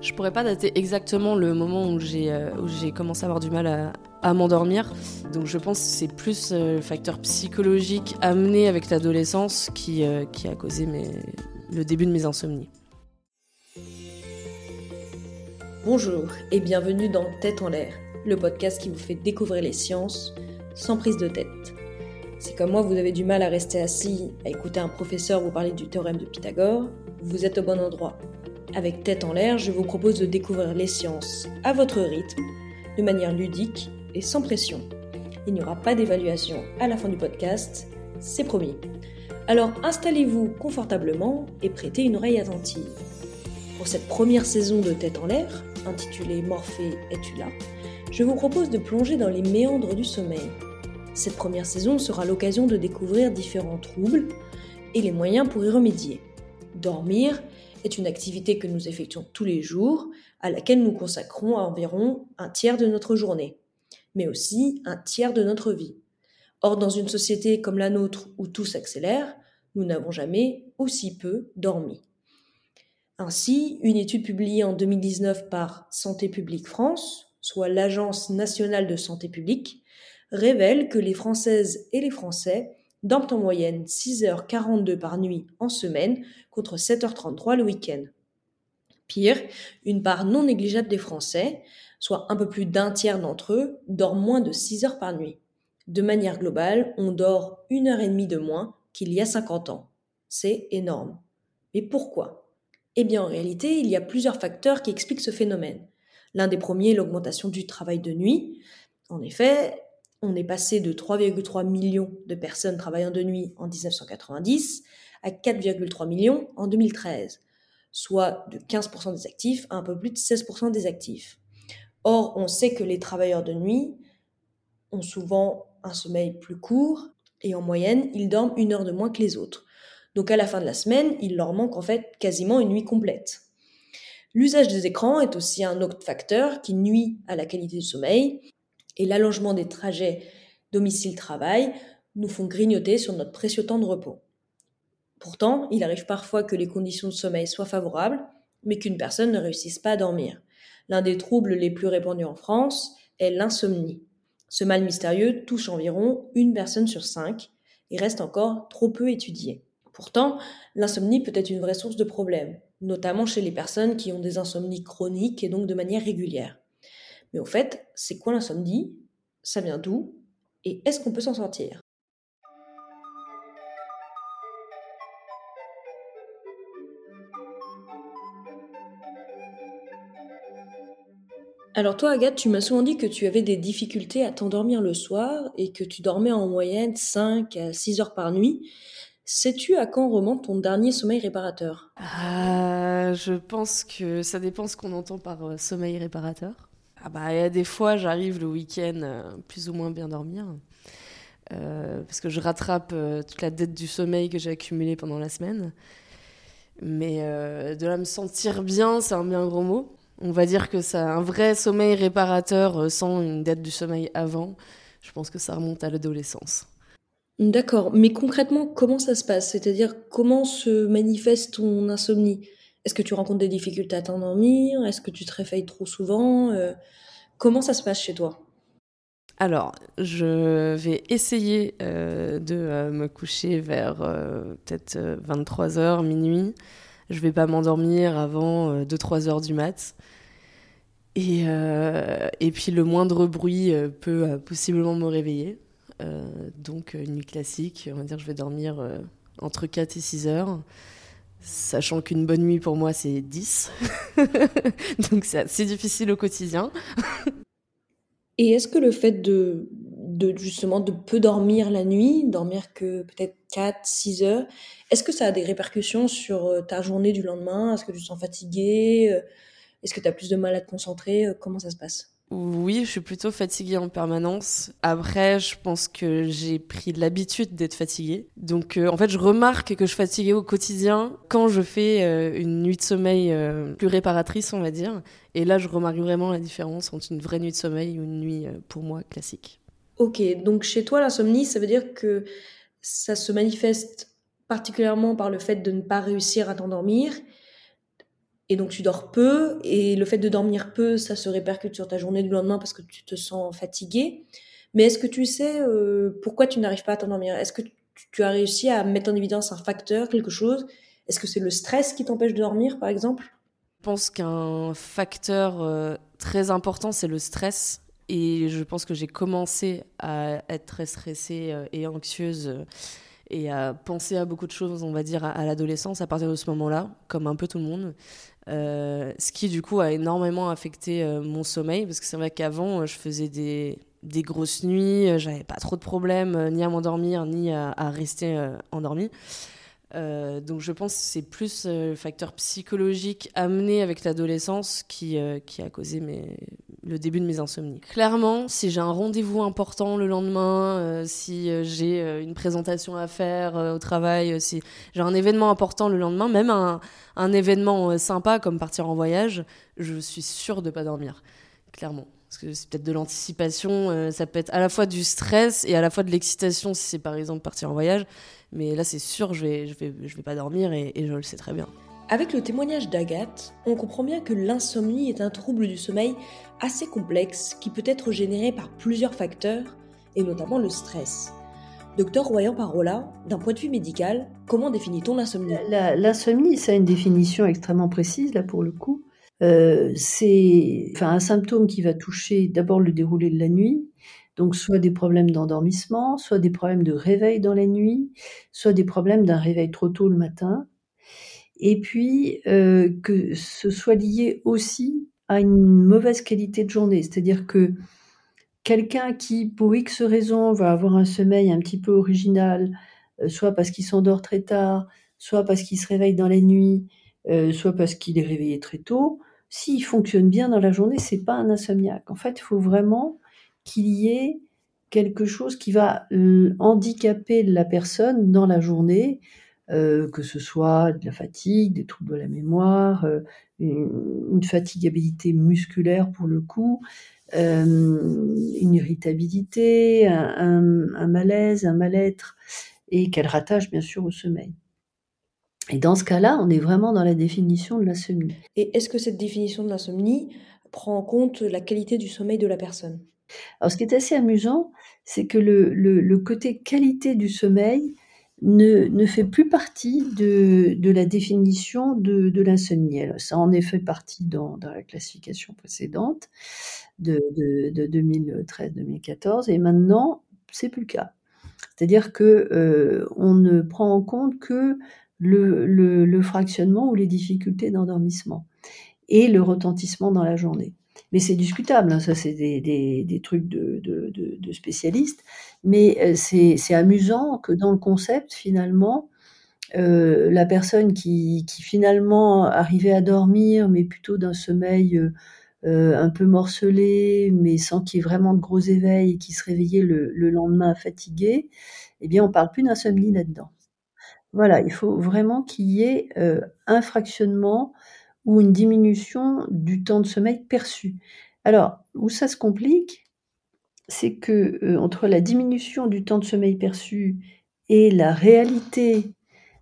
Je pourrais pas dater exactement le moment où j'ai euh, commencé à avoir du mal à, m'endormir. Donc je pense que c'est plus euh, le facteur psychologique amené avec l'adolescence qui, euh, a causé le début de mes insomnies. Bonjour et bienvenue dans Tête en l'air, le podcast qui vous fait découvrir les sciences sans prise de tête. Si comme moi vous avez du mal à rester assis à écouter un professeur vous parler du théorème de Pythagore, vous êtes au bon endroit. Avec Tête en l'air, je vous propose de découvrir les sciences à votre rythme, de manière ludique et sans pression. Il n'y aura pas d'évaluation à la fin du podcast, c'est promis. Alors installez-vous confortablement et prêtez une oreille attentive. Pour cette première saison de Tête en l'air, intitulée Morphée, es-tu là? je vous propose de plonger dans les méandres du sommeil. Cette première saison sera l'occasion de découvrir différents troubles et les moyens pour y remédier. Dormir est une activité que nous effectuons tous les jours, à laquelle nous consacrons environ un tiers de notre journée, mais aussi un tiers de notre vie. Or, dans une société comme la nôtre où tout s'accélère, nous n'avons jamais aussi peu dormi. Ainsi, une étude publiée en 2019 par Santé publique France, soit l'Agence nationale de santé publique, révèle que les Françaises et les Français dorment en moyenne 6h42 par nuit en semaine contre 7h33 le week-end. Pire, une part non négligeable des Français, soit un peu plus d'un tiers d'entre eux, dorment moins de 6 heures par nuit. De manière globale, on dort une heure et demie de moins qu'il y a 50 ans. C'est énorme. Mais pourquoi? Eh bien en réalité, il y a plusieurs facteurs qui expliquent ce phénomène. L'un des premiers est l'augmentation du travail de nuit. En effet, on est passé de 3,3 millions de personnes travaillant de nuit en 1990 à 4,3 millions en 2013, soit de 15% des actifs à un peu plus de 16% des actifs. Or, on sait que les travailleurs de nuit ont souvent un sommeil plus court et en moyenne, ils dorment une heure de moins que les autres. Donc à la fin de la semaine, il leur manque en fait quasiment une nuit complète. L'usage des écrans est aussi un autre facteur qui nuit à la qualité du sommeil et l'allongement des trajets domicile-travail nous font grignoter sur notre précieux temps de repos. Pourtant, il arrive parfois que les conditions de sommeil soient favorables, mais qu'une personne ne réussisse pas à dormir. L'un des troubles les plus répandus en France est l'insomnie. Ce mal mystérieux touche environ une personne sur cinq et reste encore trop peu étudié. Pourtant, l'insomnie peut être une vraie source de problèmes, notamment chez les personnes qui ont des insomnies chroniques et donc de manière régulière. Mais au fait, c'est quoi l'insomnie Ça vient d'où? Et est-ce qu'on peut s'en sortir? Alors toi, Agathe, tu m'as souvent dit que tu avais des difficultés à t'endormir le soir et que tu dormais en moyenne 5 à 6 heures par nuit. Sais-tu à quand remonte ton dernier sommeil réparateur? Ah, Je pense que ça dépend ce qu'on entend par euh, sommeil réparateur. Ah bah, des fois, j'arrive le week-end euh, plus ou moins bien dormir. Euh, parce que je rattrape toute la dette du sommeil que j'ai accumulée pendant la semaine. Mais de là me sentir bien, c'est un bien gros mot. On va dire que ça, un vrai sommeil réparateur sans une dette du sommeil avant, je pense que ça remonte à l'adolescence. D'accord, mais concrètement, comment ça se passe? C'est-à-dire, comment se manifeste ton insomnie? Est-ce que tu rencontres des difficultés à t'endormir? Est-ce que tu te réveilles trop souvent? Euh, Comment ça se passe chez toi? Alors, je vais essayer euh, de euh, me coucher vers peut-être 23h, minuit. Je vais pas m'endormir avant 2-3 heures du mat. Et, et puis le moindre bruit peut possiblement me réveiller. Donc une nuit classique, on va dire je vais dormir entre 4 et 6 heures sachant qu'une bonne nuit pour moi c'est 10. Donc c'est assez difficile au quotidien. Et est-ce que le fait de, de, justement de peu dormir la nuit, dormir que peut-être 4, 6 heures, est-ce que ça a des répercussions sur euh, ta journée du lendemain? Est-ce que tu te sens fatigué Est-ce que tu as plus de mal à te concentrer? Comment ça se passe? Oui, je suis plutôt fatiguée en permanence. Après, je pense que j'ai pris l'habitude d'être fatiguée. Donc, euh, en fait, je remarque que je fatiguée au quotidien quand je fais euh, une nuit de sommeil euh, plus réparatrice, on va dire. Et là, je remarque vraiment la différence entre une vraie nuit de sommeil ou une nuit, pour moi, classique. Ok, donc chez toi, l'insomnie, ça veut dire que ça se manifeste particulièrement par le fait de ne pas réussir à t'endormir et donc tu dors peu, et le fait de dormir peu, ça se répercute sur ta journée du lendemain parce que tu te sens fatigué. Mais est-ce que tu sais euh, pourquoi tu n'arrives pas à t'endormir? Est-ce que tu, as réussi à mettre en évidence un facteur, quelque chose? Est-ce que c'est le stress qui t'empêche de dormir, par exemple? Je pense qu'un facteur euh, très important, c'est le stress. Et je pense que j'ai commencé à être très stressée euh, et anxieuse et à penser à beaucoup de choses, on va dire, à, l'adolescence à partir de ce moment-là, comme un peu tout le monde. Ce qui, du coup, a énormément affecté mon sommeil, parce que c'est vrai qu'avant, je faisais des, des grosses nuits, euh, j'avais pas trop de problèmes euh, ni à m'endormir ni à, rester euh, endormi. donc je pense que c'est plus le facteur psychologique amené avec l'adolescence qui, qui a causé mes, le début de mes insomnies. Clairement, si j'ai un rendez-vous important le lendemain, si j'ai une présentation à faire au travail, si j'ai un événement important le lendemain, même un, événement sympa comme partir en voyage, je suis sûre de pas dormir, clairement parce que c'est peut-être de l'anticipation, euh, ça peut être à la fois du stress et à la fois de l'excitation si c'est par exemple partir en voyage. Mais là, c'est sûr, je vais, je vais, je vais pas dormir et je le sais très bien. Avec le témoignage d'Agathe, on comprend bien que l'insomnie est un trouble du sommeil assez complexe qui peut être généré par plusieurs facteurs et notamment le stress. Docteur Royan Parola, d'un point de vue médical, comment définit-on l'insomnie? L'insomnie, ça a une définition extrêmement précise, là pour le coup. Euh, c'est enfin, un symptôme qui va toucher d'abord le déroulé de la nuit, donc soit des problèmes d'endormissement, soit des problèmes de réveil dans la nuit, soit des problèmes d'un réveil trop tôt le matin, et puis euh, que ce soit lié aussi à une mauvaise qualité de journée, c'est-à-dire que quelqu'un qui, pour X raisons, va avoir un sommeil un petit peu original, euh, soit parce qu'il s'endort très tard, soit parce qu'il se réveille dans la nuit, soit parce qu'il est réveillé très tôt, s'il fonctionne bien dans la journée, c'est pas un insomniaque. En fait, il faut vraiment qu'il y ait quelque chose qui va euh, handicaper la personne dans la journée, euh, que ce soit de la fatigue, des troubles de la mémoire, euh, une, fatigabilité musculaire pour le coup, une irritabilité, un malaise, un mal-être, et qu'elle rattache bien sûr au sommeil. Et dans ce cas-là, on est vraiment dans la définition de l'insomnie. Et est-ce que cette définition de l'insomnie prend en compte la qualité du sommeil de la personne? Alors, ce qui est assez amusant, c'est que le, le, côté qualité du sommeil ne, fait plus partie de, la définition de, de l'insomnie. Ça en est fait partie dans, dans la classification précédente de, de 2013-2014, et maintenant, c'est plus le cas. C'est-à-dire que euh, on ne prend en compte que le, fractionnement ou les difficultés d'endormissement et le retentissement dans la journée. Mais c'est discutable, hein, ça c'est des, trucs de, spécialistes, mais euh, c'est amusant que dans le concept, finalement, euh, la personne qui, finalement arrivait à dormir, mais plutôt d'un sommeil euh, un peu morcelé, mais sans qu'il y ait vraiment de gros éveils, et qui se réveillait le, le lendemain fatigué, eh bien on parle plus d'insomnie là-dedans. Voilà, il faut vraiment qu'il y ait, un fractionnement ou une diminution du temps de sommeil perçu. Alors, où ça se complique, c'est que, euh, entre la diminution du temps de sommeil perçu et la réalité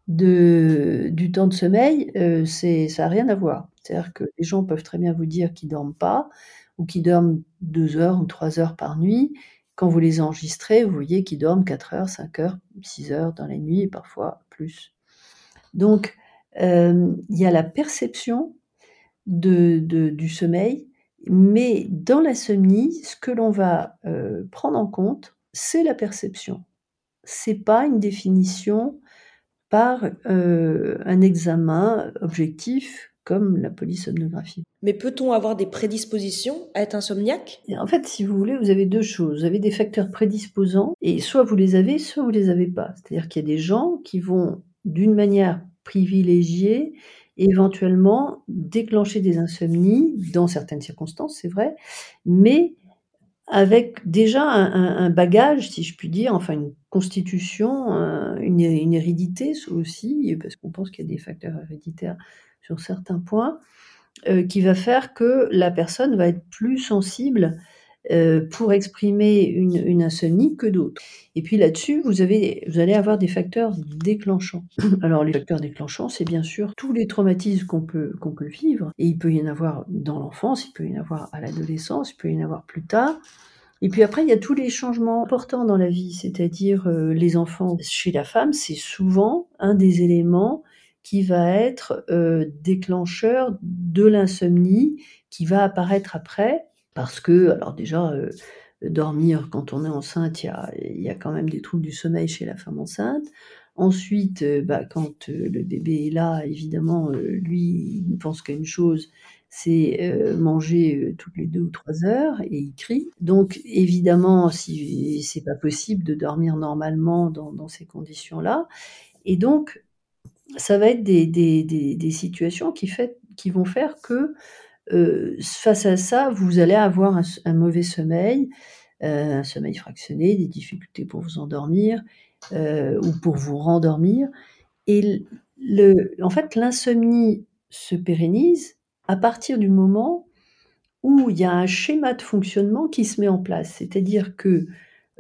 de du temps de sommeil, euh, c'est ça a rien à voir. C'est-à-dire que les gens peuvent très bien vous dire qu'ils dorment pas ou qu'ils dorment 2 heures ou 3 heures par nuit. Quand vous les enregistrez, vous voyez qu'ils dorment 4 heures, 5 heures, 6 heures dans la nuit et parfois donc, euh, il y a la perception de, du sommeil, mais dans l'insomnie, ce que l'on va euh, prendre en compte, c'est la perception. C'est pas une définition par euh, un examen objectif comme la polysomnographie. Mais peut-on avoir des prédispositions à être insomniaque? En fait, si vous voulez, vous avez deux choses. Vous avez des facteurs prédisposants, et soit vous les avez, soit vous les avez pas. C'est-à-dire qu'il y a des gens qui vont, d'une manière privilégiée, éventuellement déclencher des insomnies, dans certaines circonstances, c'est vrai, mais avec déjà un, bagage, si je puis dire, enfin une constitution, une, une hérédité aussi, parce qu'on pense qu'il y a des facteurs héréditaires sur certains points, euh, qui va faire que la personne va être plus sensible euh, pour exprimer une, insomnie que d'autres. Et puis là-dessus, vous, avez, vous allez avoir des facteurs déclenchants. Alors les facteurs déclenchants, c'est bien sûr tous les traumatismes qu'on peut, qu'on peut vivre. Et il peut y en avoir dans l'enfance, il peut y en avoir à l'adolescence, il peut y en avoir plus tard. Et puis après, il y a tous les changements importants dans la vie, c'est-à-dire euh, les enfants. Chez la femme, c'est souvent un des éléments qui va être euh, déclencheur de l'insomnie qui va apparaître après, parce que, alors déjà, euh, dormir quand on est enceinte, il y a, quand même des troubles du sommeil chez la femme enceinte. Ensuite, bah, quand le bébé est là, évidemment, lui, il ne pense qu'à une chose, c'est euh, manger euh, toutes les deux ou trois heures et il crie. Donc évidemment, si c'est pas possible de dormir normalement dans, ces conditions-là, et donc ça va être des, situations qui, vont faire que euh, face à ça, vous allez avoir un, mauvais sommeil, euh, un sommeil fractionné, des difficultés pour vous endormir euh, ou pour vous rendormir. Et le, en fait, l'insomnie se pérennise à partir du moment où il y a un schéma de fonctionnement qui se met en place. C'est-à-dire que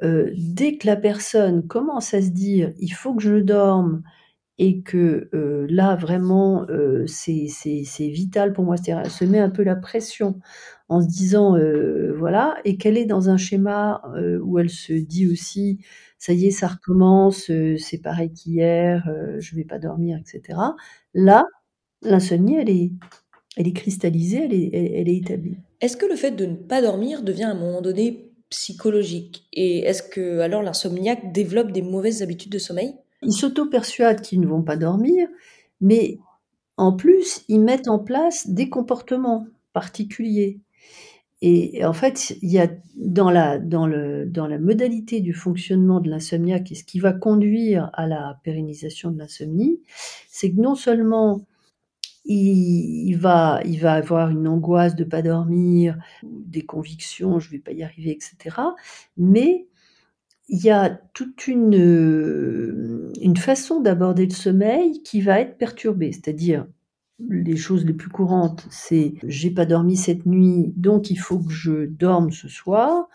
dès que la personne commence à se dire il faut que je dorme et que euh, là vraiment euh, c'est vital pour moi, elle se met un peu la pression en se disant euh, voilà et qu'elle est dans un schéma où elle se dit aussi ça y est ça recommence, c'est pareil qu'hier, je vais pas dormir, etc. Là l'insomnie elle est elle est cristallisée, elle est, elle, est établie. Est-ce que le fait de ne pas dormir devient à un moment donné psychologique? Et est-ce que alors l'insomniaque développe des mauvaises habitudes de sommeil? Ils s'auto-persuadent qu'ils ne vont pas dormir, mais en plus, ils mettent en place des comportements particuliers. Et en fait, il y a dans la, modalité du fonctionnement de l'insomniaque et ce qui va conduire à la pérennisation de l'insomnie, c'est que non seulement il, va, il va avoir une angoisse de pas dormir, des convictions, je vais pas y arriver, etc. Mais il y a toute une, une façon d'aborder le sommeil qui va être perturbée, c'est-à-dire les choses les plus courantes, c'est j'ai pas dormi cette nuit, donc il faut que je dorme ce soir.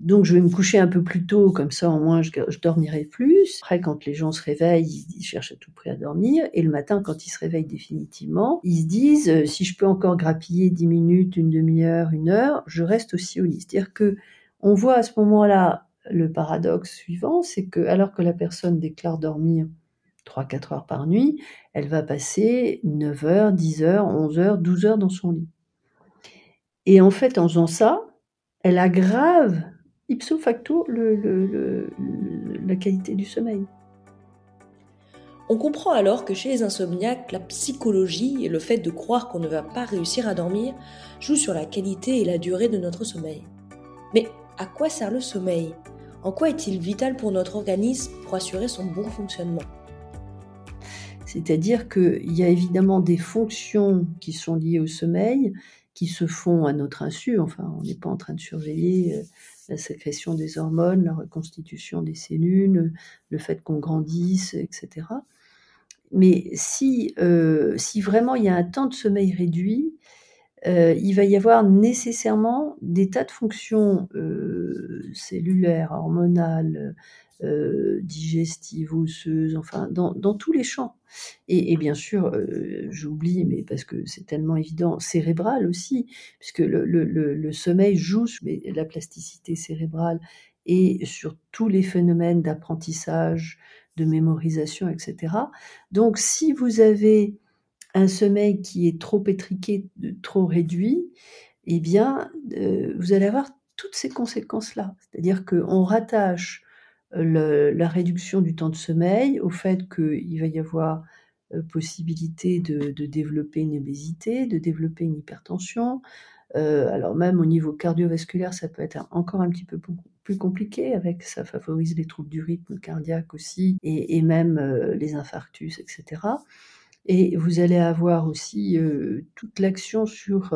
Donc je vais me coucher un peu plus tôt, comme ça au moins je, dormirai plus. Après, quand les gens se réveillent, ils, cherchent à tout prix à dormir. Et le matin, quand ils se réveillent définitivement, ils se disent euh, si je peux encore grappiller 10 minutes, une demi-heure, une heure, je reste aussi au lit. C'est-à-dire que on voit à ce moment-là le paradoxe suivant, c'est que alors que la personne déclare dormir 3-4 heures par nuit, elle va passer 9 heures, 10 heures, 11 heures, 12 heures dans son lit. Et en fait, en faisant ça, elle aggrave ipso facto la qualité du sommeil. On comprend alors que chez les insomniaques, la psychologie et le fait de croire qu'on ne va pas réussir à dormir jouent sur la qualité et la durée de notre sommeil. Mais à quoi sert le sommeil? En quoi est-il vital pour notre organisme pour assurer son bon fonctionnement? C'est-à-dire qu'il y a évidemment des fonctions qui sont liées au sommeil, qui se font à notre insu. Enfin, on n'est pas en train de surveiller euh, la sécrétion des hormones, la reconstitution des cellules, le fait qu'on grandisse, etc. Mais si, euh, si vraiment il y a un temps de sommeil réduit, euh, il va y avoir nécessairement des tas de fonctions euh, cellulaires, hormonales, euh, digestives, osseuses, enfin, dans, tous les champs. Et, bien sûr, j'oublie, mais parce que c'est tellement évident, cérébral aussi, puisque le, sommeil joue sur la plasticité cérébrale et sur tous les phénomènes d'apprentissage, de mémorisation, etc. Donc, si vous avez un sommeil qui est trop étriqué, trop réduit, eh bien, euh, vous allez avoir toutes ces conséquences-là. C'est-à-dire qu'on rattache le, la réduction du temps de sommeil au fait qu'il va y avoir euh, possibilité de, développer une obésité, de développer une hypertension. Euh, alors même au niveau cardiovasculaire, ça peut être encore un petit peu plus compliqué, avec ça favorise les troubles du rythme cardiaque aussi, et, même euh, les infarctus, etc. Et vous allez avoir aussi toute l'action sur,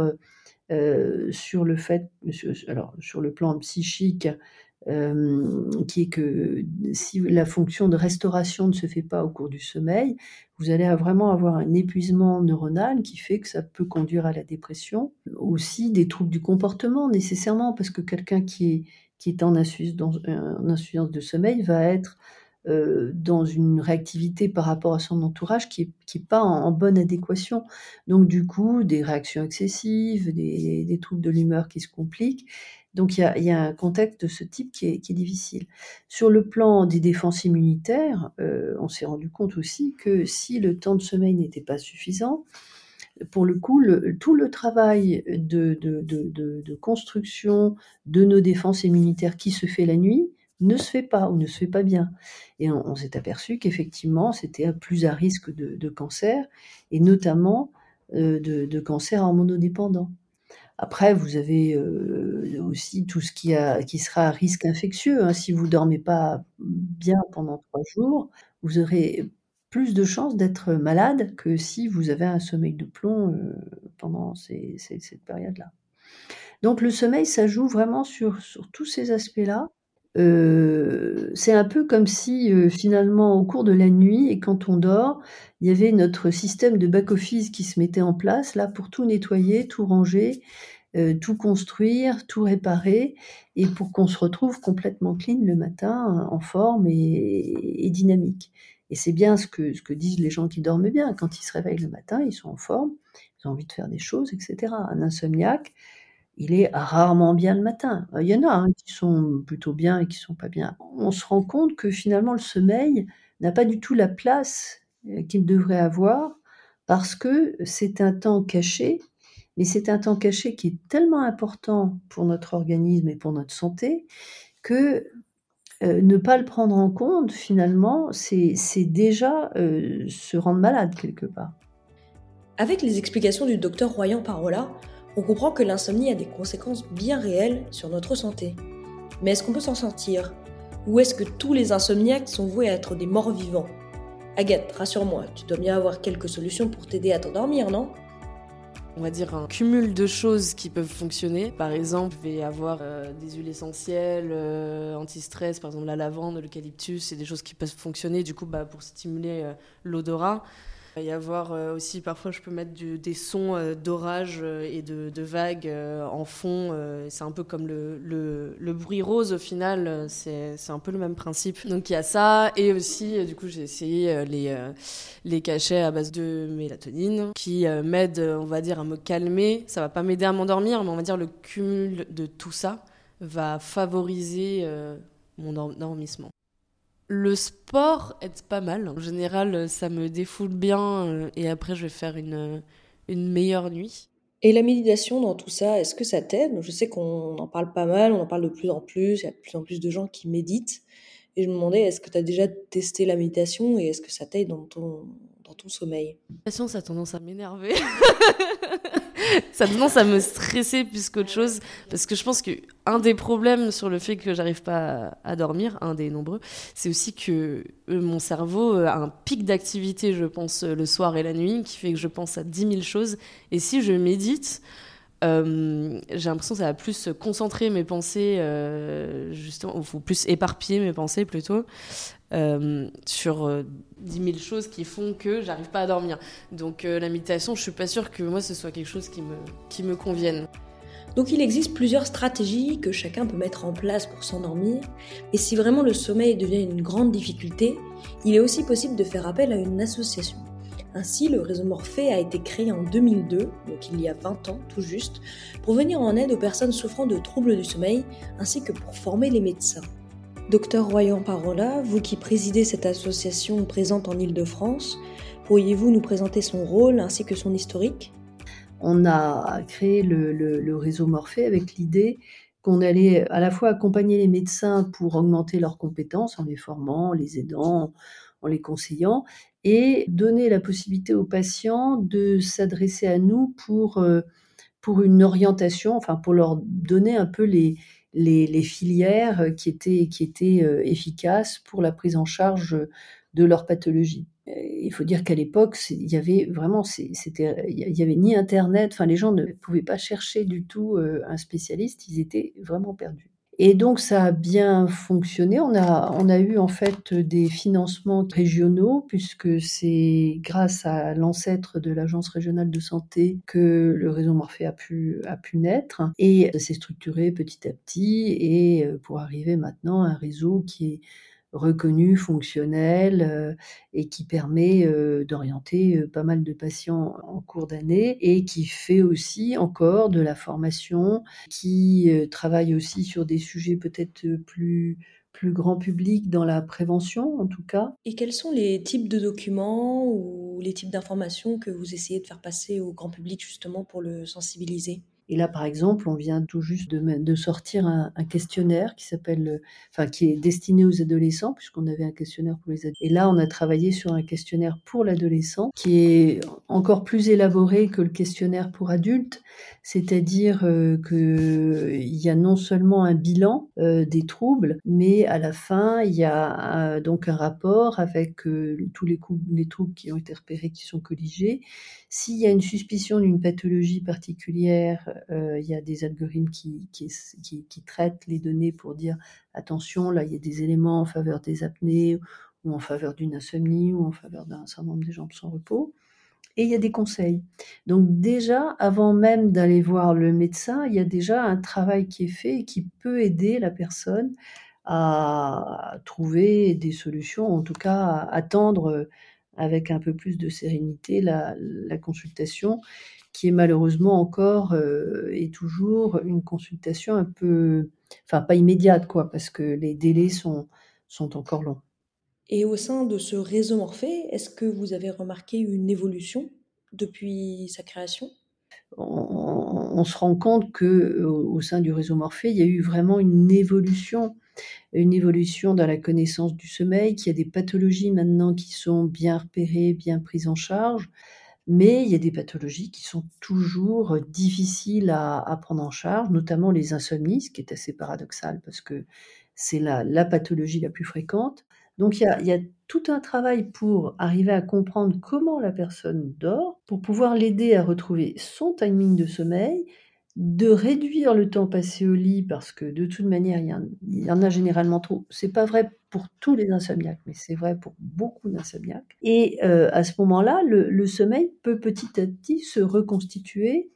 sur le fait, alors sur le plan psychique, qui est que si la fonction de restauration ne se fait pas au cours du sommeil, vous allez vraiment avoir un épuisement neuronal qui fait que ça peut conduire à la dépression. Aussi des troubles du comportement nécessairement, parce que quelqu'un qui est, qui est en insuffisance de sommeil va être euh, dans une réactivité par rapport à son entourage qui n'est pas en, bonne adéquation. Donc du coup, des réactions excessives, des, troubles de l'humeur qui se compliquent. Donc il y a, un contexte de ce type qui est, difficile. Sur le plan des défenses immunitaires, euh, on s'est rendu compte aussi que si le temps de sommeil n'était pas suffisant, pour le coup, tout le travail de, de, construction de nos défenses immunitaires qui se fait la nuit, ne se fait pas ou ne se fait pas bien. Et on, s'est aperçu qu'effectivement, c'était plus à risque de, cancer, et notamment euh, de, cancer hormonodépendant. Après, vous avez euh, aussi tout ce qui, sera à risque infectieux. Hein. Si vous dormez pas bien pendant trois jours, vous aurez plus de chances d'être malade que si vous avez un sommeil de plomb euh, pendant cette période-là. Donc le sommeil, ça joue vraiment sur, sur tous ces aspects-là. Euh, c'est un peu comme si, euh, finalement, au cours de la nuit et quand on dort, il y avait notre système de back-office qui se mettait en place, là, pour tout nettoyer, tout ranger, euh, tout construire, tout réparer et pour qu'on se retrouve complètement clean le matin, en forme et dynamique et c'est bien ce que ce que disent les gens qui dorment bien. Quand ils se réveillent le matin, ils sont en forme, ils ont envie de faire des choses etc. Un insomniaque il est rarement bien le matin. Il y en a, hein, qui sont plutôt bien et qui sont pas bien. On se rend compte que finalement le sommeil n'a pas du tout la place, euh, qu'il devrait avoir parce que c'est un temps caché, mais c'est un temps caché qui est tellement important pour notre organisme et pour notre santé que, euh, ne pas le prendre en compte finalement, c'est déjà, euh, se rendre malade quelque part. Avec les explications du docteur Royan Parola, on comprend que l'insomnie a des conséquences bien réelles sur notre santé. Mais est-ce qu'on peut s'en sortir? Ou est-ce que tous les insomniaques sont voués à être des morts vivants? Agathe, rassure-moi, tu dois bien avoir quelques solutions pour t'aider à t'endormir, non? On va dire un cumul de choses qui peuvent fonctionner. Par exemple, je vais avoir euh, des huiles essentielles, euh, anti-stress, par exemple la lavande, l'eucalyptus, c'est des choses qui peuvent fonctionner du coup bah, pour stimuler euh, l'odorat. Il va y avoir euh, aussi, parfois, je peux mettre des sons euh, d'orage euh, et de, vagues en fond. c'est un peu comme le, bruit rose au final. C'est un peu le même principe. Donc il y a ça. Et aussi, du coup, j'ai essayé les, les cachets à base de mélatonine qui m'aident, on va dire, à me calmer. Ça va pas m'aider à m'endormir, mais on va dire le cumul de tout ça va favoriser mon endormissement. Le sport est pas mal. En général, ça me défoule bien euh, et après, je vais faire une, une meilleure nuit. Et la méditation dans tout ça, est-ce que ça t'aide? Je sais qu'on en parle pas mal, on en parle de plus en plus, il y a de plus en plus de gens qui méditent. Et je me demandais, est-ce que tu as déjà testé la méditation et est-ce que ça t'aide dans ton, dans ton sommeil? La méditation, ça a tendance à m'énerver. ça a tendance à me stresser plus qu'autre chose. Parce que je pense qu'un des problèmes sur le fait que j'arrive pas à, dormir, un des nombreux, c'est aussi que euh, mon cerveau a un pic d'activité, je pense, le soir et la nuit, qui fait que je pense à 10 000 choses. Et si je médite, euh, j'ai l'impression que ça va plus concentrer mes pensées, euh, ou plus éparpiller mes pensées plutôt, euh, sur 10 000 choses qui font que j'arrive pas à dormir. Donc la méditation, je suis pas sûre que moi ce soit quelque chose qui me convienne. Donc il existe plusieurs stratégies que chacun peut mettre en place pour s'endormir, et si vraiment le sommeil devient une grande difficulté, il est aussi possible de faire appel à une association. Ainsi, le réseau Morphée a été créé en 2002, donc il y a 20 ans tout juste, pour venir en aide aux personnes souffrant de troubles du sommeil, ainsi que pour former les médecins. Docteur Royan Parola, vous qui présidez cette association présente en Ile-de-France, pourriez-vous nous présenter son rôle ainsi que son historique? On a créé le, réseau Morphée avec l'idée qu'on allait à la fois accompagner les médecins pour augmenter leurs compétences en les formant, les aidant, en les conseillant, et donner la possibilité aux patients de s'adresser à nous pour, euh, pour une orientation, enfin pour leur donner un peu les, les, filières qui étaient, qui étaient euh, efficaces pour la prise en charge de leur pathologie. Il faut dire qu'à l'époque, il y avait vraiment, c'était, il y avait ni internet, enfin les gens ne pouvaient pas chercher du tout euh, un spécialiste, ils étaient vraiment perdus. Et donc ça a bien fonctionné. On a, on a eu en fait des financements régionaux puisque c'est grâce à l'ancêtre de l'Agence régionale de santé que le réseau Morphée a pu, a pu naître et s'est structuré petit à petit et euh, pour arriver maintenant à un réseau qui est reconnu, fonctionnel euh, et qui permet euh, d'orienter euh, pas mal de patients en cours d'année et qui fait aussi encore de la formation, qui travaille aussi sur des sujets peut-être plus plus grand public dans la prévention en tout cas. Et quels sont les types de documents ou les types d'informations que vous essayez de faire passer au grand public justement pour le sensibiliser? Et là, par exemple, on vient tout juste de, sortir un, questionnaire qui s'appelle, enfin, qui est destiné aux adolescents, puisqu'on avait un questionnaire pour les adultes. Et là, on a travaillé sur un questionnaire pour l'adolescent, qui est encore plus élaboré que le questionnaire pour adultes, c'est-à-dire euh, qu'il y a non seulement un bilan euh, des troubles, mais à la fin, il y a donc un rapport avec euh, tous les, les troubles qui ont été repérés, qui sont colligés. S'il y a une suspicion d'une pathologie particulière, il y a des algorithmes qui, traitent les données pour dire attention, là, il y a des éléments en faveur des apnées ou en faveur d'une insomnie ou en faveur d'un syndrome des jambes sans repos. Et il y a des conseils. Donc déjà, avant même d'aller voir le médecin, il y a déjà un travail qui est fait et qui peut aider la personne à trouver des solutions, en tout cas à attendre avec un peu plus de sérénité la consultation qui est malheureusement encore euh, et toujours une consultation un peu, enfin pas immédiate quoi, parce que les délais sont, sont encore longs. Et au sein de ce réseau Morphée, est-ce que vous avez remarqué une évolution depuis sa création? On, se rend compte que au, sein du réseau Morphée, il y a eu vraiment une évolution, une évolution dans la connaissance du sommeil, qu'il y a des pathologies maintenant qui sont bien repérées, bien prises en charge. Mais il y a des pathologies qui sont toujours difficiles à, prendre en charge, notamment les insomnies, ce qui est assez paradoxal parce que c'est la, la pathologie la plus fréquente. Donc il y, a, tout un travail pour arriver à comprendre comment la personne dort, pour pouvoir l'aider à retrouver son timing de sommeil de réduire le temps passé au lit parce que de toute manière, il y, en, a généralement trop. C'est pas vrai pour tous les insomniaques, mais c'est vrai pour beaucoup d'insomniaques. Et euh, à ce moment-là, le, sommeil peut petit à petit se reconstituer.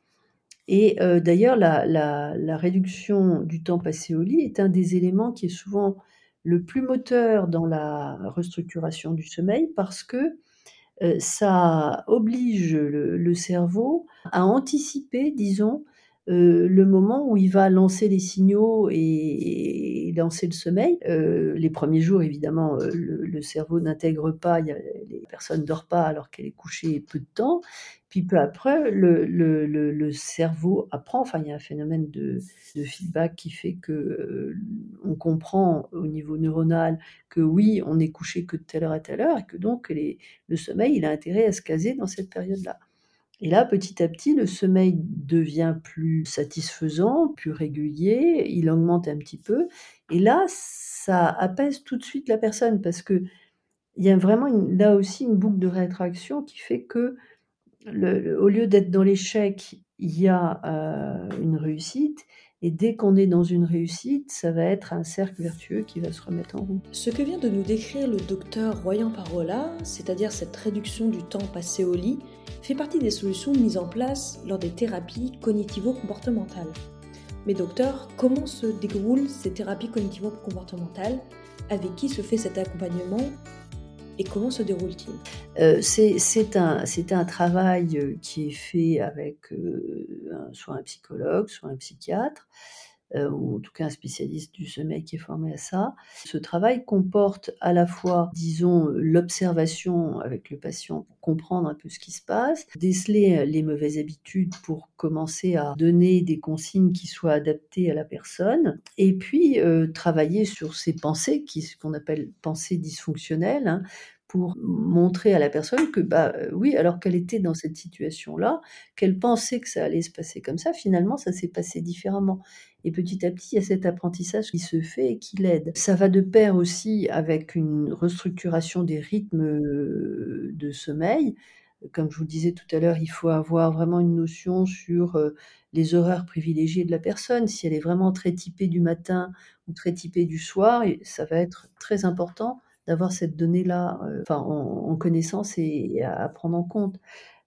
Et euh, d'ailleurs, la, réduction du temps passé au lit est un des éléments qui est souvent le plus moteur dans la restructuration du sommeil parce que euh, ça oblige le, cerveau à anticiper, disons, euh, le moment où il va lancer les signaux et, lancer le sommeil. Euh, les premiers jours, évidemment, euh, le, cerveau n'intègre pas, y a, les personnes ne dorment pas alors qu'elle est couchée peu de temps. Puis peu après, le, cerveau apprend. Enfin, il y a un phénomène de, feedback qui fait que on comprend au niveau neuronal que oui, on est couché que de telle heure à telle heure et que donc le sommeil, il a intérêt à se caser dans cette période-là. Et là, petit à petit, le sommeil devient plus satisfaisant, plus régulier, il augmente un petit peu. Et là, ça apaise tout de suite la personne parce que il y a vraiment là aussi une boucle de rétroaction qui fait que au lieu d'être dans l'échec, il y a euh, une réussite. Et dès qu'on est dans une réussite, ça va être un cercle vertueux qui va se remettre en route. Ce que vient de nous décrire le docteur Royan Parola, c'est-à-dire cette réduction du temps passé au lit, fait partie des solutions mises en place lors des thérapies cognitivo-comportementales. Mais docteur, comment se déroulent ces thérapies cognitivo-comportementales? Avec qui se fait cet accompagnement? Et comment se déroule-t-il? Euh, C'est un, travail euh, qui est fait avec euh, soit un psychologue, soit un psychiatre, euh, ou en tout cas un spécialiste du sommeil qui est formé à ça. Ce travail comporte à la fois, disons, l'observation avec le patient pour comprendre un peu ce qui se passe, déceler euh, les mauvaises habitudes pour commencer à donner des consignes qui soient adaptées à la personne, et puis euh, travailler sur ses pensées, ce qu'on appelle pensées dysfonctionnelles, hein, pour montrer à la personne que, bah oui, alors qu'elle était dans cette situation-là, qu'elle pensait que ça allait se passer comme ça, finalement, ça s'est passé différemment. Et petit à petit, il y a cet apprentissage qui se fait et qui l'aide. Ça va de pair aussi avec une restructuration des rythmes euh, de sommeil. Comme je vous disais tout à l'heure, il faut avoir vraiment une notion sur euh, les horaires privilégiés de la personne. Si elle est vraiment très typée du matin ou très typée du soir, ça va être très important d'avoir cette donnée-là euh, en, connaissance et, à, prendre en compte.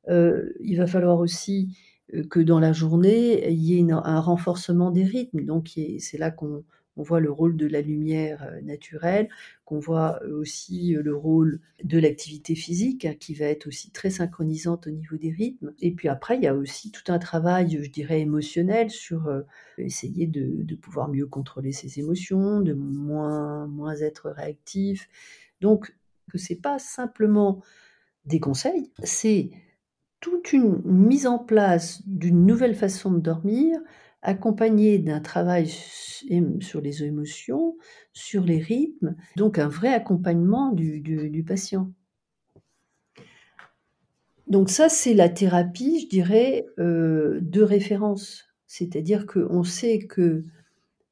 Euh, il va falloir aussi euh, que dans la journée, il y ait un renforcement des rythmes. Donc c'est là qu'on on voit le rôle de la lumière euh, naturelle, qu'on voit euh, aussi euh, le rôle de l'activité physique, hein, qui va être aussi très synchronisante au niveau des rythmes. Et puis après, il y a aussi tout un travail, je dirais, émotionnel sur essayer de, pouvoir mieux contrôler ses émotions, de moins, moins être réactif. Donc, que c'est pas simplement des conseils, c'est toute une mise en place d'une nouvelle façon de dormir, accompagné d'un travail sur les émotions, sur les rythmes, donc un vrai accompagnement du, patient. Donc ça, c'est la thérapie, je dirais, euh, de référence. C'est-à-dire qu'on sait que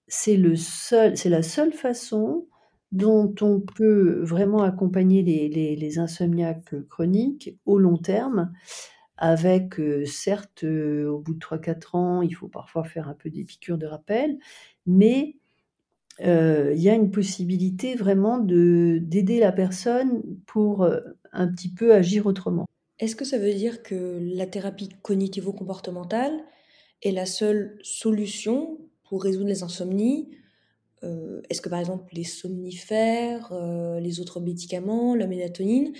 c'est la seule façon dont on peut vraiment accompagner les insomniaques chroniques au long terme avec certes, au bout de 3-4 ans, il faut parfois faire un peu des piqûres de rappel, mais il y a une possibilité vraiment d'aider la personne pour un petit peu agir autrement. Est-ce que ça veut dire que la thérapie cognitivo-comportementale est la seule solution pour résoudre les insomnies Est-ce que par exemple les somnifères, les autres médicaments, la mélatonine,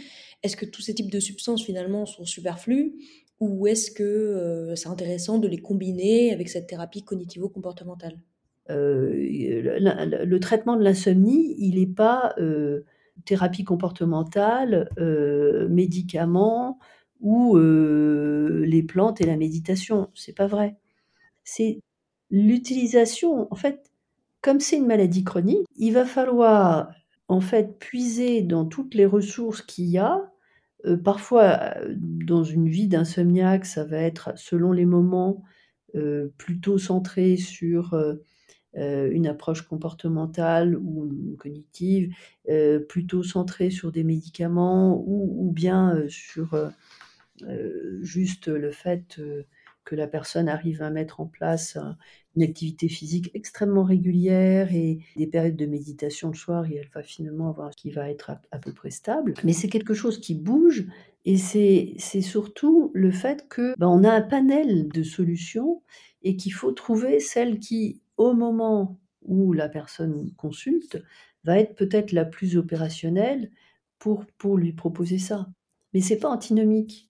est-ce que tous ces types de substances finalement sont superflus ou est-ce que euh, c'est intéressant de les combiner avec cette thérapie cognitivo-comportementale? Euh, le, traitement de l'insomnie, il n'est pas euh, thérapie comportementale, médicaments ou les plantes et la méditation. C'est pas vrai. C'est l'utilisation. En fait, comme c'est une maladie chronique, il va falloir en fait puiser dans toutes les ressources qu'il y a. Euh, parfois, euh, dans une vie d'insomniaque, ça va être, selon les moments, euh, plutôt centré sur une approche comportementale ou cognitive, plutôt centré sur des médicaments ou, ou bien sur juste le fait que la personne arrive à mettre en place une activité physique extrêmement régulière et des périodes de méditation le soir et elle va finalement avoir ce qui va être à, peu près stable. Mais c'est quelque chose qui bouge et c'est surtout le fait que ben, on a un panel de solutions et qu'il faut trouver celle qui, au moment où la personne consulte, va être peut-être la plus opérationnelle pour, pour lui proposer ça. Mais c'est pas antinomique.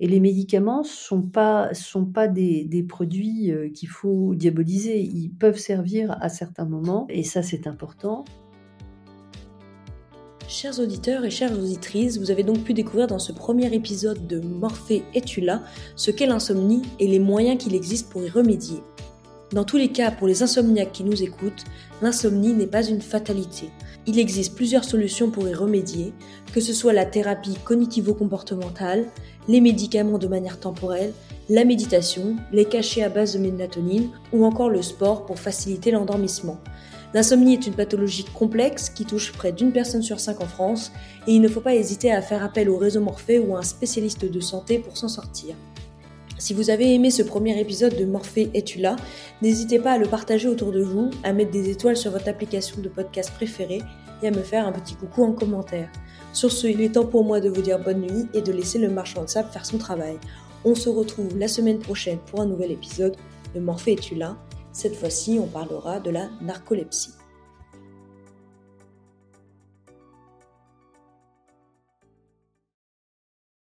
Et les médicaments ne sont pas, sont pas des, produits euh, qu'il faut diaboliser. Ils peuvent servir à certains moments, et ça c'est important. Chers auditeurs et chères auditrices, vous avez donc pu découvrir dans ce premier épisode de Morphée es-tu là? ce qu'est l'insomnie et les moyens qu'il existe pour y remédier. Dans tous les cas, pour les insomniaques qui nous écoutent, l'insomnie n'est pas une fatalité. Il existe plusieurs solutions pour y remédier, que ce soit la thérapie cognitivo-comportementale, les médicaments de manière temporelle, la méditation, les cachets à base de mélatonine ou encore le sport pour faciliter l'endormissement. L'insomnie est une pathologie complexe qui touche près d'une personne sur cinq en France et il ne faut pas hésiter à faire appel au réseau Morphée ou à un spécialiste de santé pour s'en sortir. Si vous avez aimé ce premier épisode de Morphée Es-tu là? N'hésitez pas à le partager autour de vous, à mettre des étoiles sur votre application de podcast préférée et à me faire un petit coucou en commentaire. Sur ce, il est temps pour moi de vous dire bonne nuit et de laisser le marchand de sable faire son travail. On se retrouve la semaine prochaine pour un nouvel épisode de Morphée Es-tu là? Cette fois-ci, on parlera de la narcolepsie.